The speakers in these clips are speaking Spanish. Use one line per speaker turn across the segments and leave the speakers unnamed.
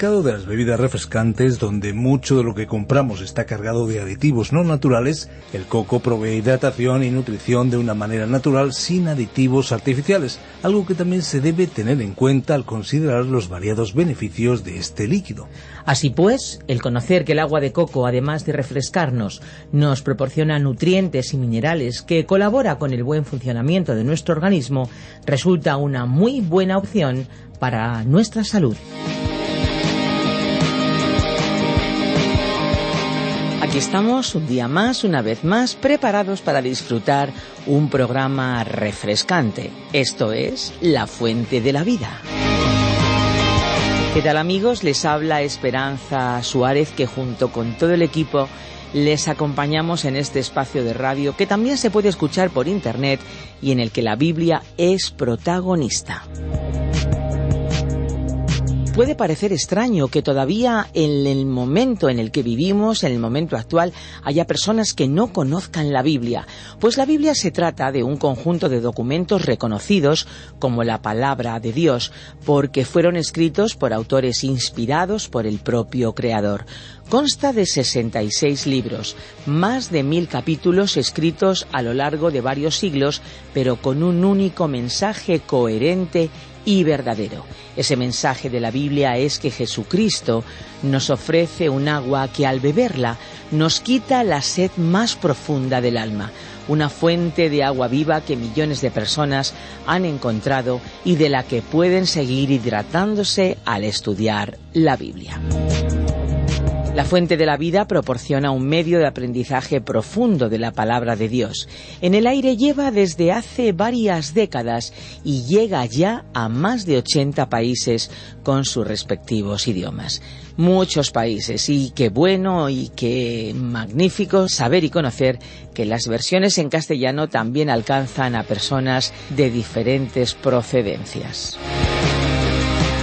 Mercado de las bebidas refrescantes, donde mucho de lo que compramos está cargado de aditivos no naturales, el coco provee hidratación y nutrición de una manera natural sin aditivos artificiales, algo que también se debe tener en cuenta al considerar los variados beneficios de este líquido.
Así pues, el conocer que el agua de coco, además de refrescarnos, nos proporciona nutrientes y minerales que colabora con el buen funcionamiento de nuestro organismo, resulta una muy buena opción para nuestra salud. Aquí estamos un día más, una vez más, preparados para disfrutar un programa refrescante. Esto es La Fuente de la Vida. ¿Qué tal amigos? Les habla Esperanza Suárez que junto con todo el equipo les acompañamos en este espacio de radio que también se puede escuchar por internet y en el que la Biblia es protagonista. Puede parecer extraño que todavía en el momento en el que vivimos, en el momento actual, haya personas que no conozcan la Biblia, pues la Biblia se trata de un conjunto de documentos reconocidos como la palabra de Dios, porque fueron escritos por autores inspirados por el propio Creador. Consta de 66 libros, más de mil capítulos escritos a lo largo de varios siglos, pero con un único mensaje coherente y verdadero. Ese mensaje de la Biblia es que Jesucristo nos ofrece un agua que al beberla nos quita la sed más profunda del alma, una fuente de agua viva que millones de personas han encontrado y de la que pueden seguir hidratándose al estudiar la Biblia. La fuente de la vida proporciona un medio de aprendizaje profundo de la palabra de Dios. En el aire lleva desde hace varias décadas y llega ya a más de 80 países con sus respectivos idiomas. Muchos países y qué bueno y qué magnífico saber y conocer que las versiones en castellano también alcanzan a personas de diferentes procedencias.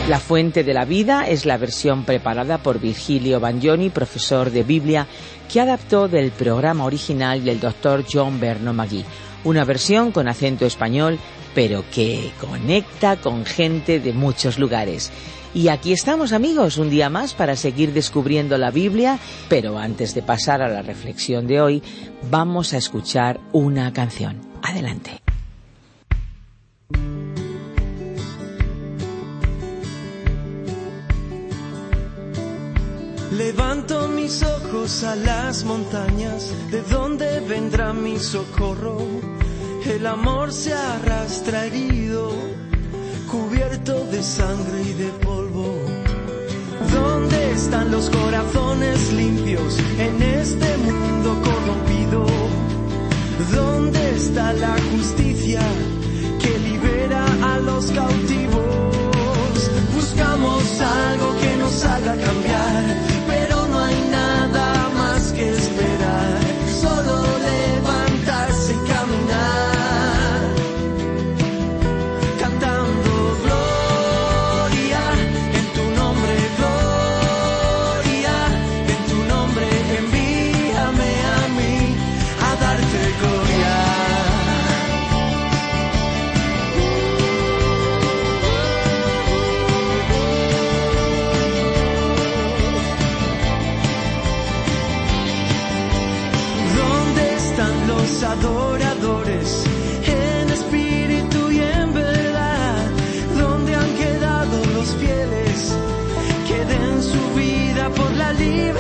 La fuente de la vida es la versión preparada por Virgilio Bagnoni, profesor de Biblia, que adaptó del programa original del doctor John Berno Magui. Una versión con acento español, pero que conecta con gente de muchos lugares. Y aquí estamos amigos, un día más para seguir descubriendo la Biblia, pero antes de pasar a la reflexión de hoy, vamos a escuchar una canción. Adelante.
Levanto mis ojos a las montañas, ¿de dónde vendrá mi socorro? El amor se arrastra herido, cubierto de sangre y de polvo. ¿Dónde están los corazones limpios en este mundo corrompido? ¿Dónde está la justicia su vida por la libertad?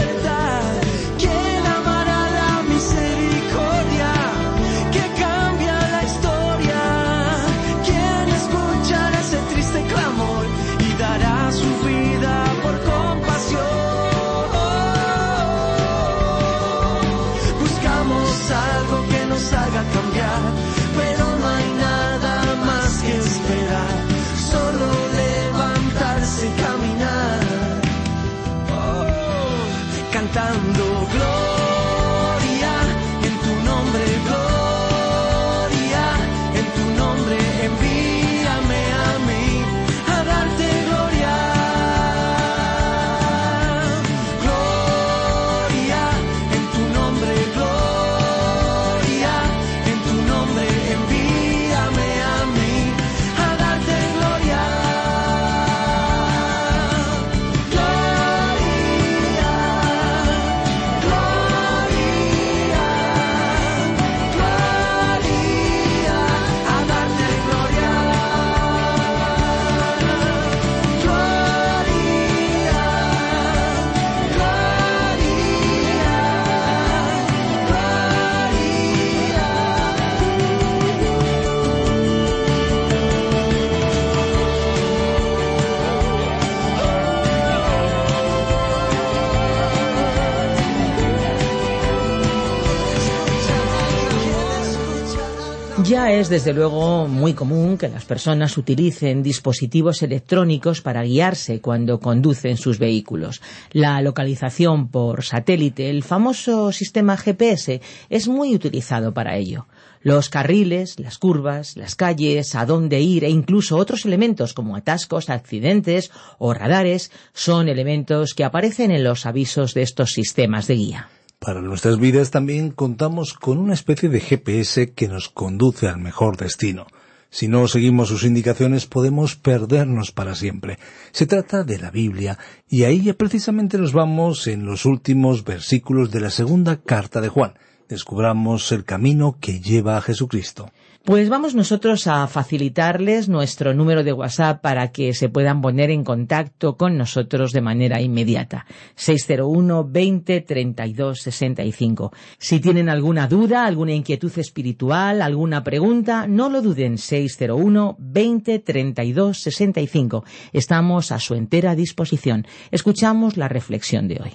Es desde luego muy común que las personas utilicen dispositivos electrónicos para guiarse cuando conducen sus vehículos. La localización por satélite, el famoso sistema GPS, es muy utilizado para ello. Los carriles, las curvas, las calles, a dónde ir e incluso otros elementos como atascos, accidentes o radares son elementos que aparecen en los avisos de estos sistemas de guía.
Para nuestras vidas también contamos con una especie de GPS que nos conduce al mejor destino. Si no seguimos sus indicaciones podemos perdernos para siempre. Se trata de la Biblia y ahí precisamente nos vamos en los últimos versículos de la segunda carta de Juan. Descubramos el camino que lleva a Jesucristo.
Pues vamos nosotros a facilitarles nuestro número de WhatsApp para que se puedan poner en contacto con nosotros de manera inmediata. 601 20 32 65. Si tienen alguna duda, alguna inquietud espiritual, alguna pregunta, no lo duden. 601 20 32 65. Estamos a su entera disposición. Escuchamos la reflexión de hoy.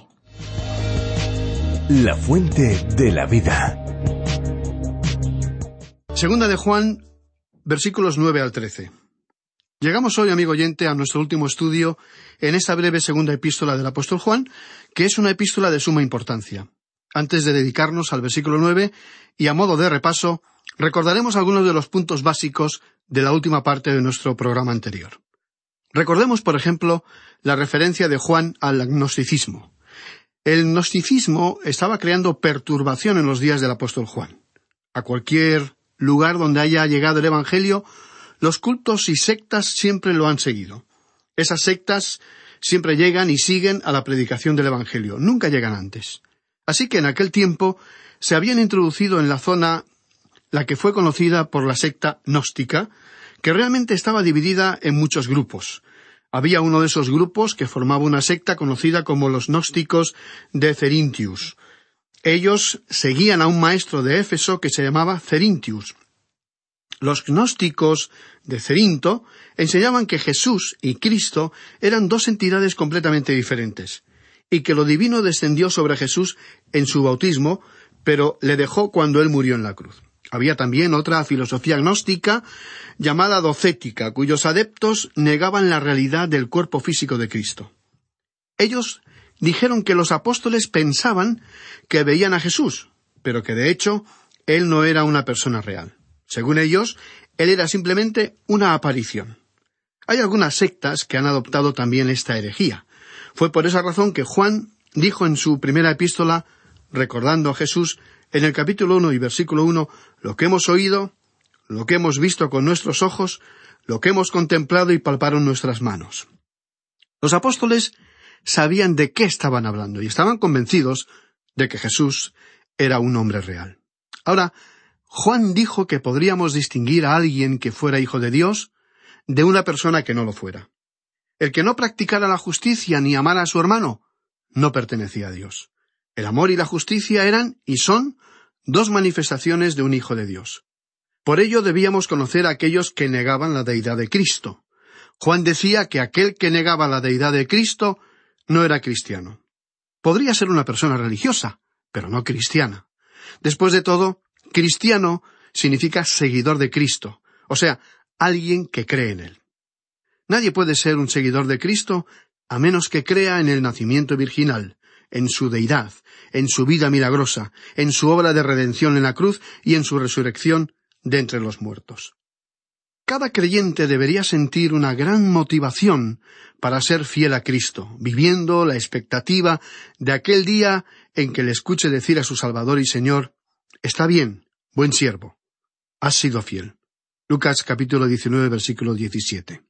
La fuente de la vida.
Segunda de Juan, versículos 9 al 13. Llegamos hoy, amigo oyente, a nuestro último estudio en esta breve segunda epístola del apóstol Juan, que es una epístola de suma importancia. Antes de dedicarnos al versículo 9, y a modo de repaso, recordaremos algunos de los puntos básicos de la última parte de nuestro programa anterior. Recordemos, por ejemplo, la referencia de Juan al agnosticismo. El gnosticismo estaba creando perturbación en los días del apóstol Juan. A cualquier lugar donde haya llegado el Evangelio, los cultos y sectas siempre lo han seguido. Esas sectas siempre llegan y siguen a la predicación del Evangelio, nunca llegan antes. Así que en aquel tiempo se habían introducido en la zona la que fue conocida por la secta gnóstica, que realmente estaba dividida en muchos grupos. Había uno de esos grupos que formaba una secta conocida como los gnósticos de Cerintius, ellos seguían a un maestro de Éfeso que se llamaba Cerintius. Los gnósticos de Cerinto enseñaban que Jesús y Cristo eran dos entidades completamente diferentes, y que lo divino descendió sobre Jesús en su bautismo, pero le dejó cuando él murió en la cruz. Había también otra filosofía gnóstica llamada docética, cuyos adeptos negaban la realidad del cuerpo físico de Cristo. Ellos dijeron que los apóstoles pensaban que veían a Jesús, pero que de hecho él no era una persona real. Según ellos, él era simplemente una aparición. Hay algunas sectas que han adoptado también esta herejía. Fue por esa razón que Juan dijo en su primera epístola, recordando a Jesús, en el capítulo uno y versículo uno, lo que hemos oído, lo que hemos visto con nuestros ojos, lo que hemos contemplado y palparon nuestras manos. Los apóstoles sabían de qué estaban hablando y estaban convencidos de que Jesús era un hombre real. Ahora, Juan dijo que podríamos distinguir a alguien que fuera hijo de Dios de una persona que no lo fuera. El que no practicara la justicia ni amara a su hermano no pertenecía a Dios. El amor y la justicia eran y son dos manifestaciones de un hijo de Dios. Por ello debíamos conocer a aquellos que negaban la deidad de Cristo. Juan decía que aquel que negaba la deidad de Cristo no era cristiano. Podría ser una persona religiosa, pero no cristiana. Después de todo, cristiano significa seguidor de Cristo, o sea, alguien que cree en Él. Nadie puede ser un seguidor de Cristo a menos que crea en el nacimiento virginal, en su deidad, en su vida milagrosa, en su obra de redención en la cruz y en su resurrección de entre los muertos. Cada creyente debería sentir una gran motivación para ser fiel a Cristo, viviendo la expectativa de aquel día en que le escuche decir a su Salvador y Señor, Está bien, buen siervo, has sido fiel. Lucas capítulo 19 versículo 17.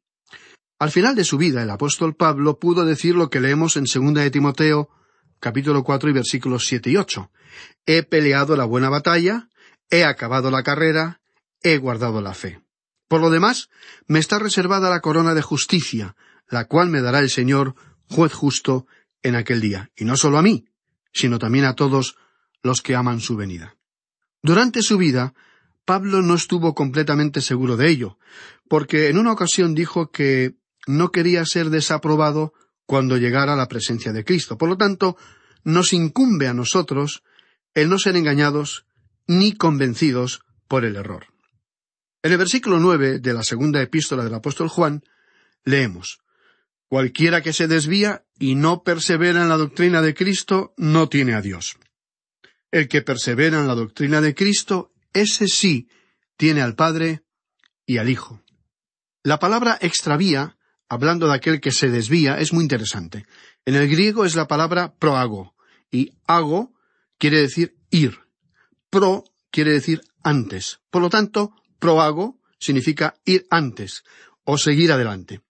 Al final de su vida el apóstol Pablo pudo decir lo que leemos en segunda de Timoteo capítulo cuatro y versículos siete y ocho. He peleado la buena batalla, he acabado la carrera, he guardado la fe. Por lo demás, me está reservada la corona de justicia, la cual me dará el Señor, juez justo, en aquel día, y no solo a mí, sino también a todos los que aman su venida. Durante su vida, Pablo no estuvo completamente seguro de ello, porque en una ocasión dijo que no quería ser desaprobado cuando llegara a la presencia de Cristo. Por lo tanto, nos incumbe a nosotros el no ser engañados ni convencidos por el error. En el versículo nueve de la segunda epístola del apóstol Juan, leemos Cualquiera que se desvía y no persevera en la doctrina de Cristo no tiene a Dios. El que persevera en la doctrina de Cristo, ese sí tiene al Padre y al Hijo. La palabra extravía, hablando de aquel que se desvía, es muy interesante. En el griego es la palabra proago, y ago quiere decir ir. Pro quiere decir antes. Por lo tanto, proago significa ir antes o seguir adelante.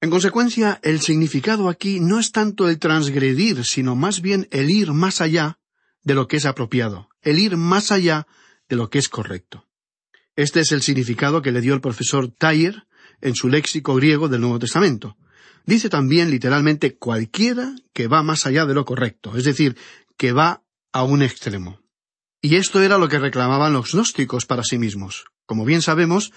En consecuencia, el significado aquí no es tanto el transgredir, sino más bien el ir más allá de lo que es apropiado, el ir más allá de lo que es correcto. Este es el significado que le dio el profesor Tayer en su léxico griego del Nuevo Testamento. Dice también literalmente cualquiera que va más allá de lo correcto, es decir, que va a un extremo. Y esto era lo que reclamaban los gnósticos para sí mismos. Como bien sabemos,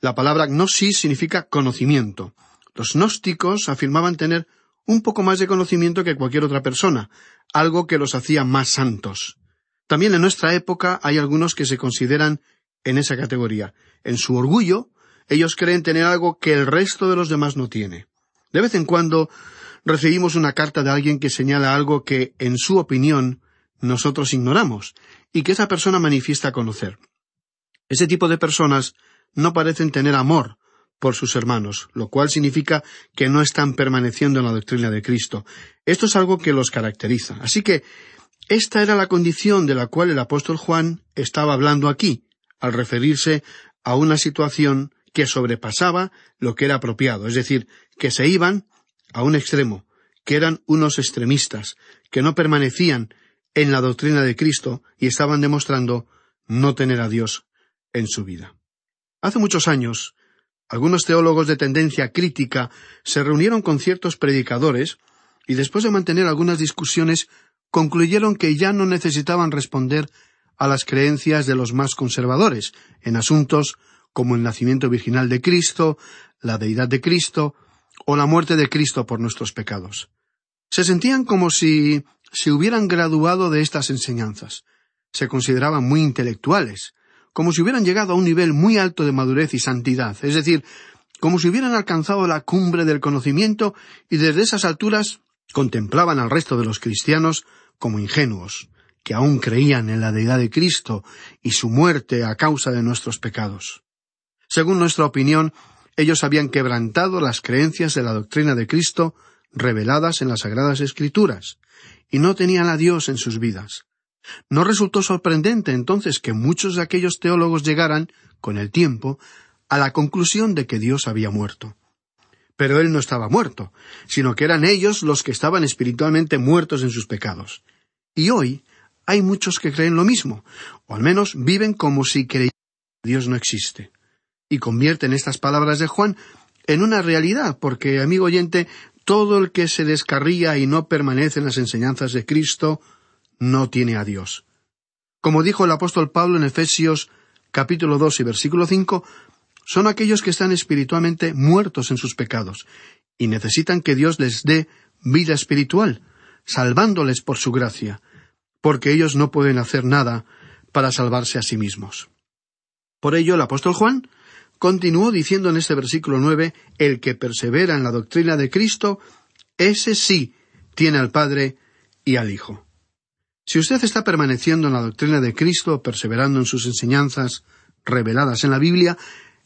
la palabra gnosis significa conocimiento. Los gnósticos afirmaban tener un poco más de conocimiento que cualquier otra persona, algo que los hacía más santos. También en nuestra época hay algunos que se consideran en esa categoría. En su orgullo, ellos creen tener algo que el resto de los demás no tiene. De vez en cuando recibimos una carta de alguien que señala algo que, en su opinión, nosotros ignoramos, y que esa persona manifiesta conocer. Ese tipo de personas no parecen tener amor por sus hermanos, lo cual significa que no están permaneciendo en la doctrina de Cristo. Esto es algo que los caracteriza. Así que esta era la condición de la cual el apóstol Juan estaba hablando aquí, al referirse a una situación que sobrepasaba lo que era apropiado, es decir, que se iban a un extremo, que eran unos extremistas, que no permanecían en la doctrina de Cristo y estaban demostrando no tener a Dios en su vida. Hace muchos años, algunos teólogos de tendencia crítica se reunieron con ciertos predicadores y después de mantener algunas discusiones concluyeron que ya no necesitaban responder a las creencias de los más conservadores en asuntos como el nacimiento virginal de Cristo, la deidad de Cristo o la muerte de Cristo por nuestros pecados. Se sentían como si se hubieran graduado de estas enseñanzas. Se consideraban muy intelectuales, como si hubieran llegado a un nivel muy alto de madurez y santidad, es decir, como si hubieran alcanzado la cumbre del conocimiento y desde esas alturas contemplaban al resto de los cristianos como ingenuos, que aún creían en la deidad de Cristo y su muerte a causa de nuestros pecados. Según nuestra opinión, ellos habían quebrantado las creencias de la doctrina de Cristo reveladas en las Sagradas Escrituras, y no tenían a Dios en sus vidas. No resultó sorprendente entonces que muchos de aquellos teólogos llegaran, con el tiempo, a la conclusión de que Dios había muerto. Pero Él no estaba muerto, sino que eran ellos los que estaban espiritualmente muertos en sus pecados. Y hoy hay muchos que creen lo mismo, o al menos viven como si creyeran que Dios no existe. Y convierten estas palabras de Juan en una realidad, porque, amigo oyente, todo el que se descarría y no permanece en las enseñanzas de Cristo no tiene a Dios. Como dijo el apóstol Pablo en Efesios capítulo dos y versículo cinco, son aquellos que están espiritualmente muertos en sus pecados y necesitan que Dios les dé vida espiritual, salvándoles por su gracia, porque ellos no pueden hacer nada para salvarse a sí mismos. Por ello, el apóstol Juan continuó diciendo en este versículo nueve el que persevera en la doctrina de Cristo, ese sí tiene al Padre y al Hijo. Si usted está permaneciendo en la doctrina de Cristo, perseverando en sus enseñanzas reveladas en la Biblia,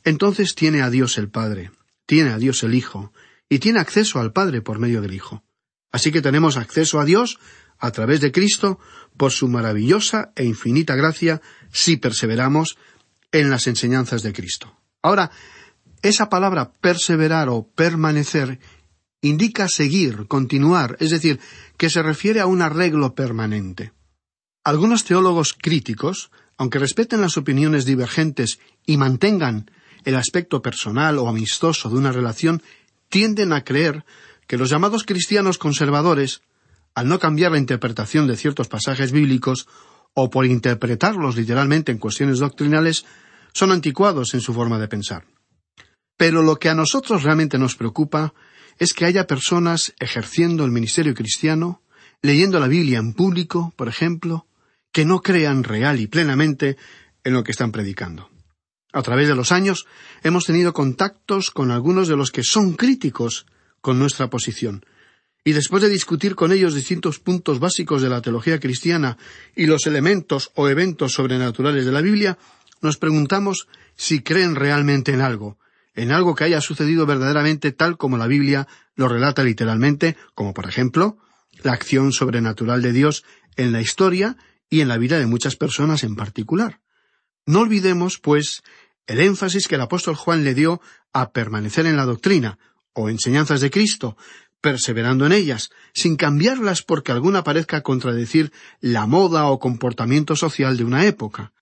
entonces tiene a Dios el Padre, tiene a Dios el Hijo, y tiene acceso al Padre por medio del Hijo. Así que tenemos acceso a Dios a través de Cristo por su maravillosa e infinita gracia si perseveramos en las enseñanzas de Cristo. Ahora, esa palabra perseverar o permanecer indica seguir, continuar, es decir, que se refiere a un arreglo permanente. Algunos teólogos críticos, aunque respeten las opiniones divergentes y mantengan el aspecto personal o amistoso de una relación, tienden a creer que los llamados cristianos conservadores, al no cambiar la interpretación de ciertos pasajes bíblicos o por interpretarlos literalmente en cuestiones doctrinales, son anticuados en su forma de pensar. Pero lo que a nosotros realmente nos preocupa es que haya personas ejerciendo el ministerio cristiano, leyendo la Biblia en público, por ejemplo, que no crean real y plenamente en lo que están predicando. A través de los años hemos tenido contactos con algunos de los que son críticos con nuestra posición, y después de discutir con ellos distintos puntos básicos de la teología cristiana y los elementos o eventos sobrenaturales de la Biblia, nos preguntamos si creen realmente en algo, en algo que haya sucedido verdaderamente tal como la Biblia lo relata literalmente, como por ejemplo la acción sobrenatural de Dios en la historia y en la vida de muchas personas en particular. No olvidemos, pues, el énfasis que el apóstol Juan le dio a permanecer en la doctrina o enseñanzas de Cristo, perseverando en ellas, sin cambiarlas porque alguna parezca contradecir la moda o comportamiento social de una época.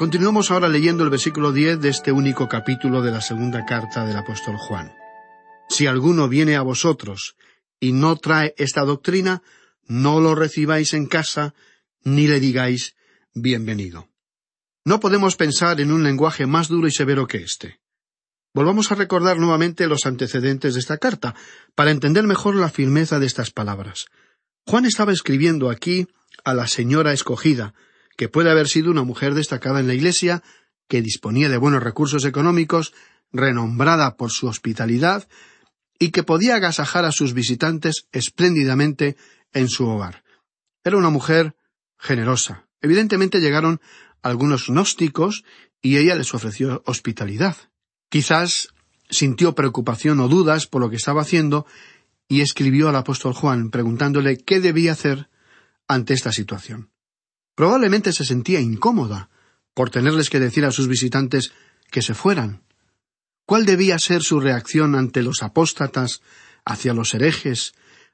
Continuamos ahora leyendo el versículo diez de este único capítulo de la segunda carta del apóstol Juan. Si alguno viene a vosotros y no trae esta doctrina, no lo recibáis en casa, ni le digáis bienvenido. No podemos pensar en un lenguaje más duro y severo que este. Volvamos a recordar nuevamente los antecedentes de esta carta, para entender mejor la firmeza de estas palabras. Juan estaba escribiendo aquí a la señora escogida, que puede haber sido una mujer destacada en la Iglesia, que disponía de buenos recursos económicos, renombrada por su hospitalidad, y que podía agasajar a sus visitantes espléndidamente en su hogar. Era una mujer generosa. Evidentemente llegaron algunos gnósticos y ella les ofreció hospitalidad. Quizás sintió preocupación o dudas por lo que estaba haciendo y escribió al apóstol Juan preguntándole qué debía hacer ante esta situación. Probablemente se sentía incómoda por tenerles que decir a sus visitantes que se fueran. ¿Cuál debía ser su reacción ante los apóstatas, hacia los herejes,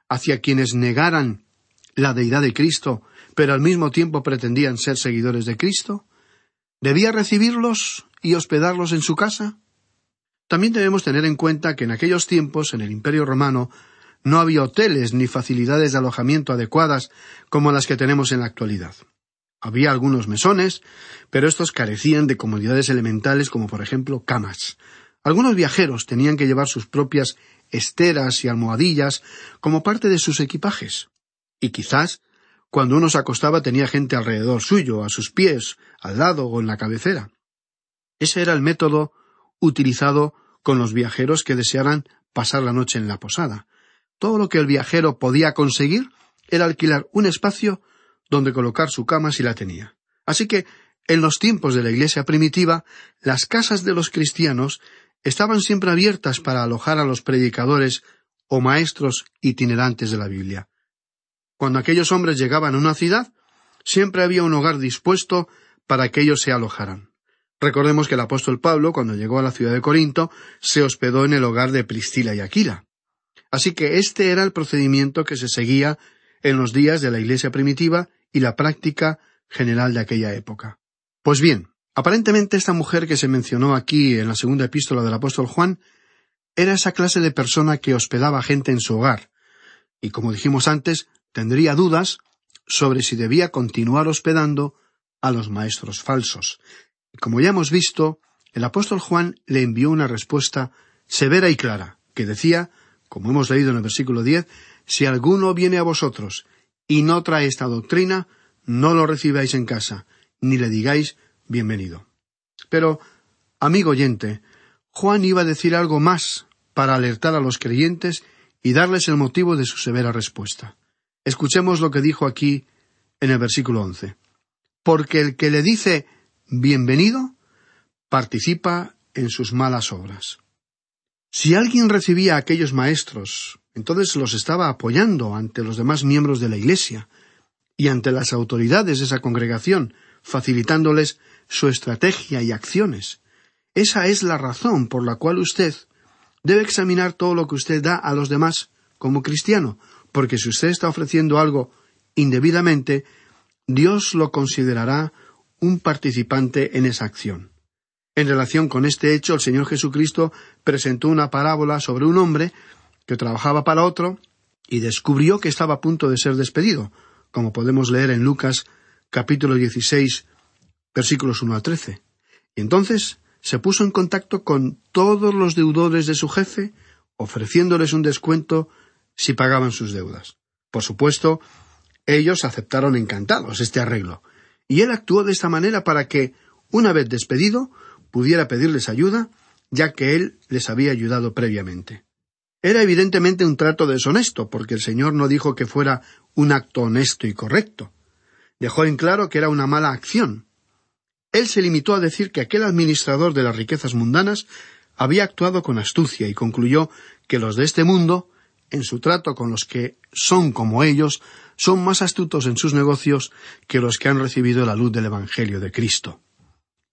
hacia quienes negaran la deidad de Cristo, pero al mismo tiempo pretendían ser seguidores de Cristo? ¿Debía recibirlos y hospedarlos en su casa? También debemos tener en cuenta que en aquellos tiempos, en el Imperio romano, no había hoteles ni facilidades de alojamiento adecuadas como las que tenemos en la actualidad. Había algunos mesones, pero estos carecían de comodidades elementales como por ejemplo camas. Algunos viajeros tenían que llevar sus propias esteras y almohadillas como parte de sus equipajes. Y quizás, cuando uno se acostaba tenía gente alrededor suyo, a sus pies, al lado o en la cabecera. Ese era el método utilizado con los viajeros que desearan pasar la noche en la posada. Todo lo que el viajero podía conseguir era alquilar un espacio donde colocar su cama si la tenía. Así que, en los tiempos de la Iglesia primitiva, las casas de los cristianos estaban siempre abiertas para alojar a los predicadores o maestros itinerantes de la Biblia. Cuando aquellos hombres llegaban a una ciudad, siempre había un hogar dispuesto para que ellos se alojaran. Recordemos que el apóstol Pablo, cuando llegó a la ciudad de Corinto, se hospedó en el hogar de Priscila y Aquila. Así que este era el procedimiento que se seguía en los días de la Iglesia primitiva y la práctica general de aquella época. Pues bien, aparentemente esta mujer que se mencionó aquí en la segunda epístola del apóstol Juan era esa clase de persona que hospedaba gente en su hogar, y como dijimos antes, tendría dudas sobre si debía continuar hospedando a los maestros falsos. Y como ya hemos visto, el apóstol Juan le envió una respuesta severa y clara, que decía, como hemos leído en el versículo diez, si alguno viene a vosotros y no trae esta doctrina, no lo recibáis en casa, ni le digáis bienvenido. Pero, amigo oyente, Juan iba a decir algo más para alertar a los creyentes y darles el motivo de su severa respuesta. Escuchemos lo que dijo aquí en el versículo once. Porque el que le dice bienvenido participa en sus malas obras. Si alguien recibía a aquellos maestros, entonces los estaba apoyando ante los demás miembros de la Iglesia y ante las autoridades de esa congregación, facilitándoles su estrategia y acciones. Esa es la razón por la cual usted debe examinar todo lo que usted da a los demás como cristiano, porque si usted está ofreciendo algo indebidamente, Dios lo considerará un participante en esa acción. En relación con este hecho, el Señor Jesucristo presentó una parábola sobre un hombre que trabajaba para otro y descubrió que estaba a punto de ser despedido, como podemos leer en Lucas capítulo 16 versículos 1 al 13. Y entonces se puso en contacto con todos los deudores de su jefe, ofreciéndoles un descuento si pagaban sus deudas. Por supuesto, ellos aceptaron encantados este arreglo, y él actuó de esta manera para que, una vez despedido, pudiera pedirles ayuda, ya que él les había ayudado previamente. Era evidentemente un trato deshonesto, porque el Señor no dijo que fuera un acto honesto y correcto. Dejó en claro que era una mala acción. Él se limitó a decir que aquel administrador de las riquezas mundanas había actuado con astucia y concluyó que los de este mundo, en su trato con los que son como ellos, son más astutos en sus negocios que los que han recibido la luz del Evangelio de Cristo.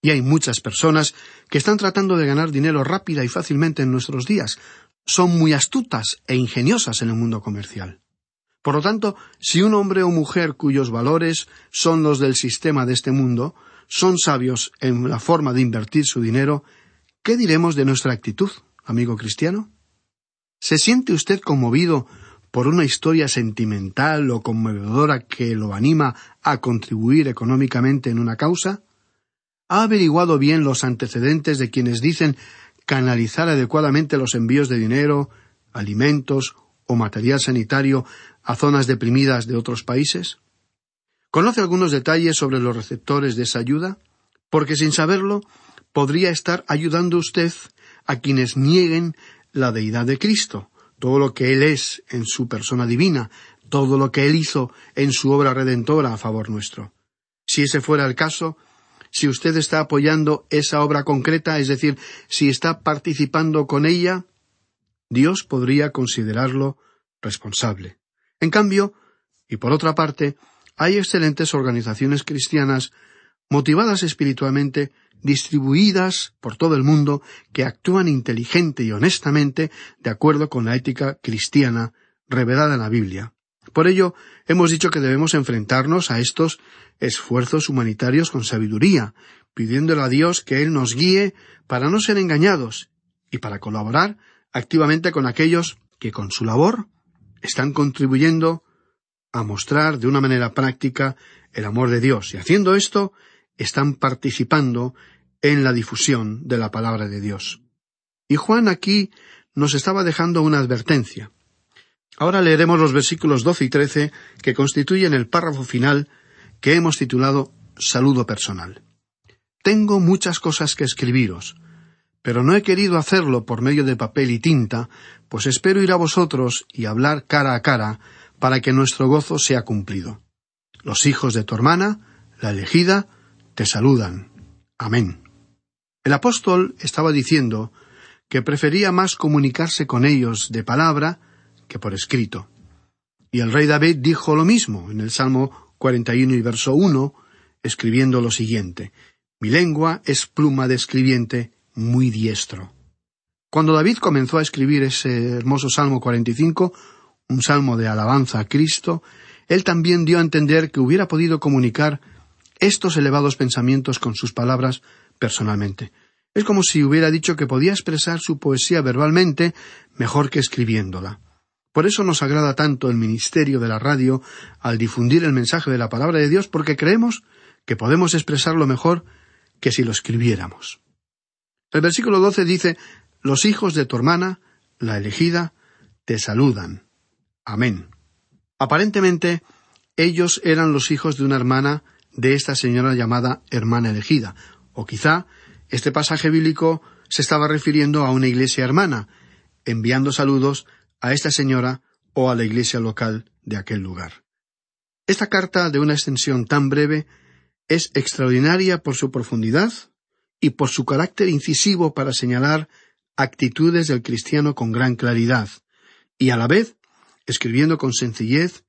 Y hay muchas personas que están tratando de ganar dinero rápida y fácilmente en nuestros días. Son muy astutas e ingeniosas en el mundo comercial. Por lo tanto, si un hombre o mujer cuyos valores son los del sistema de este mundo, son sabios en la forma de invertir su dinero, ¿qué diremos de nuestra actitud, amigo cristiano? ¿Se siente usted conmovido por una historia sentimental o conmovedora que lo anima a contribuir económicamente en una causa? ha averiguado bien los antecedentes de quienes dicen canalizar adecuadamente los envíos de dinero, alimentos o material sanitario a zonas deprimidas de otros países? ¿Conoce algunos detalles sobre los receptores de esa ayuda? Porque sin saberlo, podría estar ayudando usted a quienes nieguen la deidad de Cristo, todo lo que Él es en su persona divina, todo lo que Él hizo en su obra redentora a favor nuestro. Si ese fuera el caso, si usted está apoyando esa obra concreta, es decir, si está participando con ella, Dios podría considerarlo responsable. En cambio, y por otra parte, hay excelentes organizaciones cristianas motivadas espiritualmente, distribuidas por todo el mundo, que actúan inteligente y honestamente de acuerdo con la ética cristiana revelada en la Biblia. Por ello, hemos dicho que debemos enfrentarnos a estos esfuerzos humanitarios con sabiduría, pidiéndole a Dios que Él nos guíe para no ser engañados y para colaborar activamente con aquellos que con su labor están contribuyendo a mostrar de una manera práctica el amor de Dios y haciendo esto están participando en la difusión de la palabra de Dios. Y Juan aquí nos estaba dejando una advertencia. Ahora leeremos los versículos doce y trece que constituyen el párrafo final que hemos titulado Saludo personal. Tengo muchas cosas que escribiros, pero no he querido hacerlo por medio de papel y tinta, pues espero ir a vosotros y hablar cara a cara para que nuestro gozo sea cumplido. Los hijos de tu hermana, la elegida, te saludan. Amén. El apóstol estaba diciendo que prefería más comunicarse con ellos de palabra que por escrito. Y el rey David dijo lo mismo en el Salmo 41 y verso 1, escribiendo lo siguiente, Mi lengua es pluma de escribiente muy diestro. Cuando David comenzó a escribir ese hermoso Salmo 45, un salmo de alabanza a Cristo, él también dio a entender que hubiera podido comunicar estos elevados pensamientos con sus palabras personalmente. Es como si hubiera dicho que podía expresar su poesía verbalmente mejor que escribiéndola. Por eso nos agrada tanto el ministerio de la radio al difundir el mensaje de la palabra de Dios, porque creemos que podemos expresarlo mejor que si lo escribiéramos. El versículo 12 dice, Los hijos de tu hermana, la elegida, te saludan. Amén. Aparentemente, ellos eran los hijos de una hermana de esta señora llamada hermana elegida, o quizá este pasaje bíblico se estaba refiriendo a una iglesia hermana, enviando saludos a esta señora o a la iglesia local de aquel lugar. Esta carta, de una extensión tan breve, es extraordinaria por su profundidad y por su carácter incisivo para señalar actitudes del cristiano con gran claridad, y a la vez, escribiendo con sencillez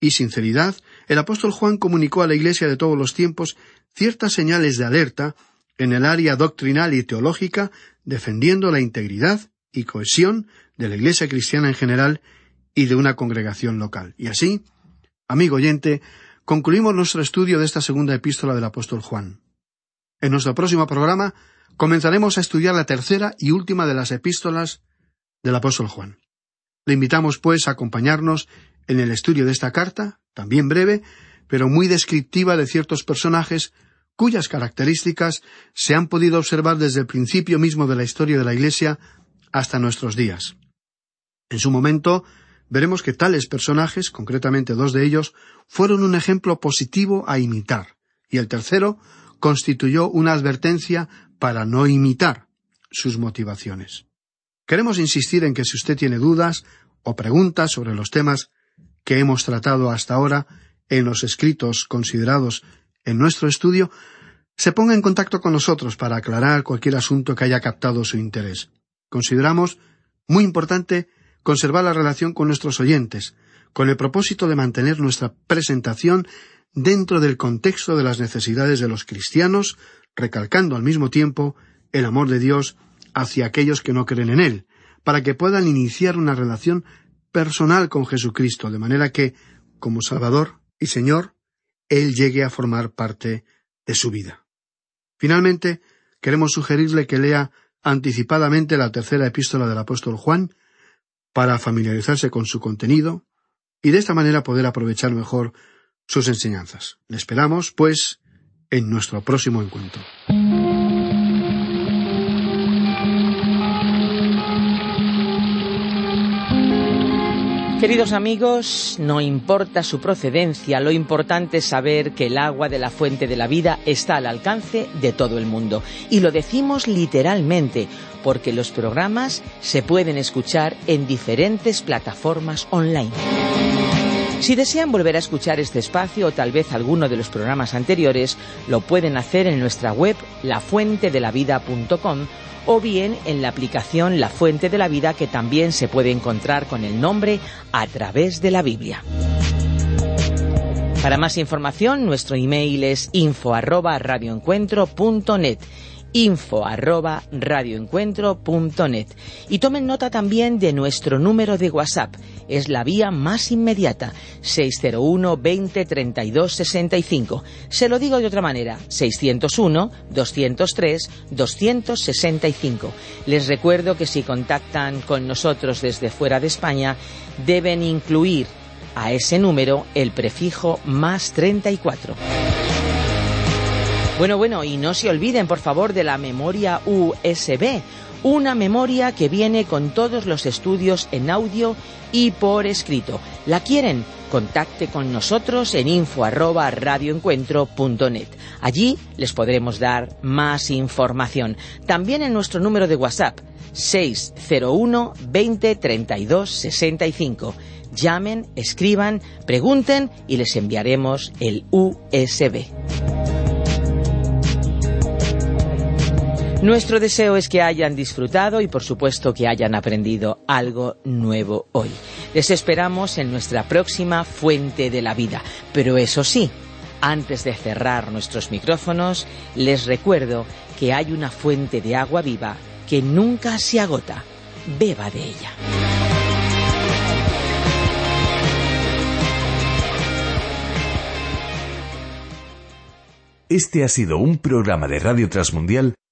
y sinceridad, el apóstol Juan comunicó a la Iglesia de todos los tiempos ciertas señales de alerta en el área doctrinal y teológica, defendiendo la integridad y cohesión de la Iglesia cristiana en general y de una congregación local. Y así, amigo oyente, concluimos nuestro estudio de esta segunda epístola del apóstol Juan. En nuestro próximo programa comenzaremos a estudiar la tercera y última de las epístolas del apóstol Juan. Le invitamos, pues, a acompañarnos en el estudio de esta carta, también breve, pero muy descriptiva de ciertos personajes cuyas características se han podido observar desde el principio mismo de la historia de la Iglesia hasta nuestros días. En su momento, veremos que tales personajes, concretamente dos de ellos, fueron un ejemplo positivo a imitar, y el tercero constituyó una advertencia para no imitar sus motivaciones. Queremos insistir en que si usted tiene dudas o preguntas sobre los temas que hemos tratado hasta ahora en los escritos considerados en nuestro estudio, se ponga en contacto con nosotros para aclarar cualquier asunto que haya captado su interés. Consideramos muy importante conservar la relación con nuestros oyentes, con el propósito de mantener nuestra presentación dentro del contexto de las necesidades de los cristianos, recalcando al mismo tiempo el amor de Dios hacia aquellos que no creen en Él, para que puedan iniciar una relación personal con Jesucristo, de manera que, como Salvador y Señor, Él llegue a formar parte de su vida. Finalmente, queremos sugerirle que lea anticipadamente la tercera epístola del apóstol Juan, para familiarizarse con su contenido y de esta manera poder aprovechar mejor sus enseñanzas. Le esperamos, pues, en nuestro próximo encuentro.
Queridos amigos, no importa su procedencia, lo importante es saber que el agua de la fuente de la vida está al alcance de todo el mundo. Y lo decimos literalmente, porque los programas se pueden escuchar en diferentes plataformas online. Si desean volver a escuchar este espacio o tal vez alguno de los programas anteriores, lo pueden hacer en nuestra web lafuentedelavida.com o bien en la aplicación La Fuente de la Vida que también se puede encontrar con el nombre a través de la Biblia. Para más información, nuestro email es info arroba radioencuentro.net info arroba radioencuentro.net y tomen nota también de nuestro número de WhatsApp. Es la vía más inmediata, 601 20 32 65. Se lo digo de otra manera, 601 203 265. Les recuerdo que si contactan con nosotros desde fuera de España, deben incluir a ese número el prefijo más 34. Bueno, bueno, y no se olviden, por favor, de la memoria USB, una memoria que viene con todos los estudios en audio y por escrito. ¿La quieren? Contacte con nosotros en info Allí les podremos dar más información. También en nuestro número de WhatsApp 601 20 32 65. Llamen, escriban, pregunten y les enviaremos el USB. Nuestro deseo es que hayan disfrutado y por supuesto que hayan aprendido algo nuevo hoy. Les esperamos en nuestra próxima fuente de la vida. Pero eso sí, antes de cerrar nuestros micrófonos, les recuerdo que hay una fuente de agua viva que nunca se agota. Beba de ella.
Este ha sido un programa de Radio Transmundial